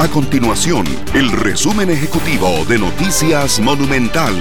A continuación, el resumen ejecutivo de Noticias Monumental.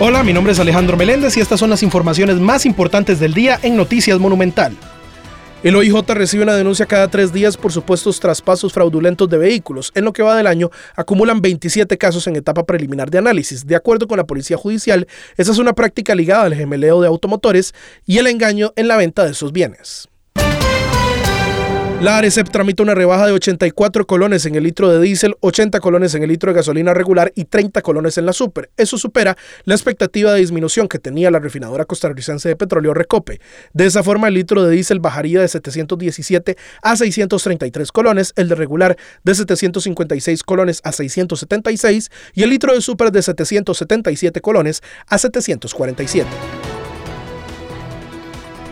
Hola, mi nombre es Alejandro Meléndez y estas son las informaciones más importantes del día en Noticias Monumental. El OIJ recibe una denuncia cada tres días por supuestos traspasos fraudulentos de vehículos. En lo que va del año, acumulan 27 casos en etapa preliminar de análisis. De acuerdo con la Policía Judicial, esa es una práctica ligada al gemeleo de automotores y el engaño en la venta de esos bienes. La ARECEP tramita una rebaja de 84 colones en el litro de diésel, 80 colones en el litro de gasolina regular y 30 colones en la super. Eso supera la expectativa de disminución que tenía la refinadora costarricense de petróleo Recope. De esa forma, el litro de diésel bajaría de 717 a 633 colones, el de regular de 756 colones a 676 y el litro de super de 777 colones a 747.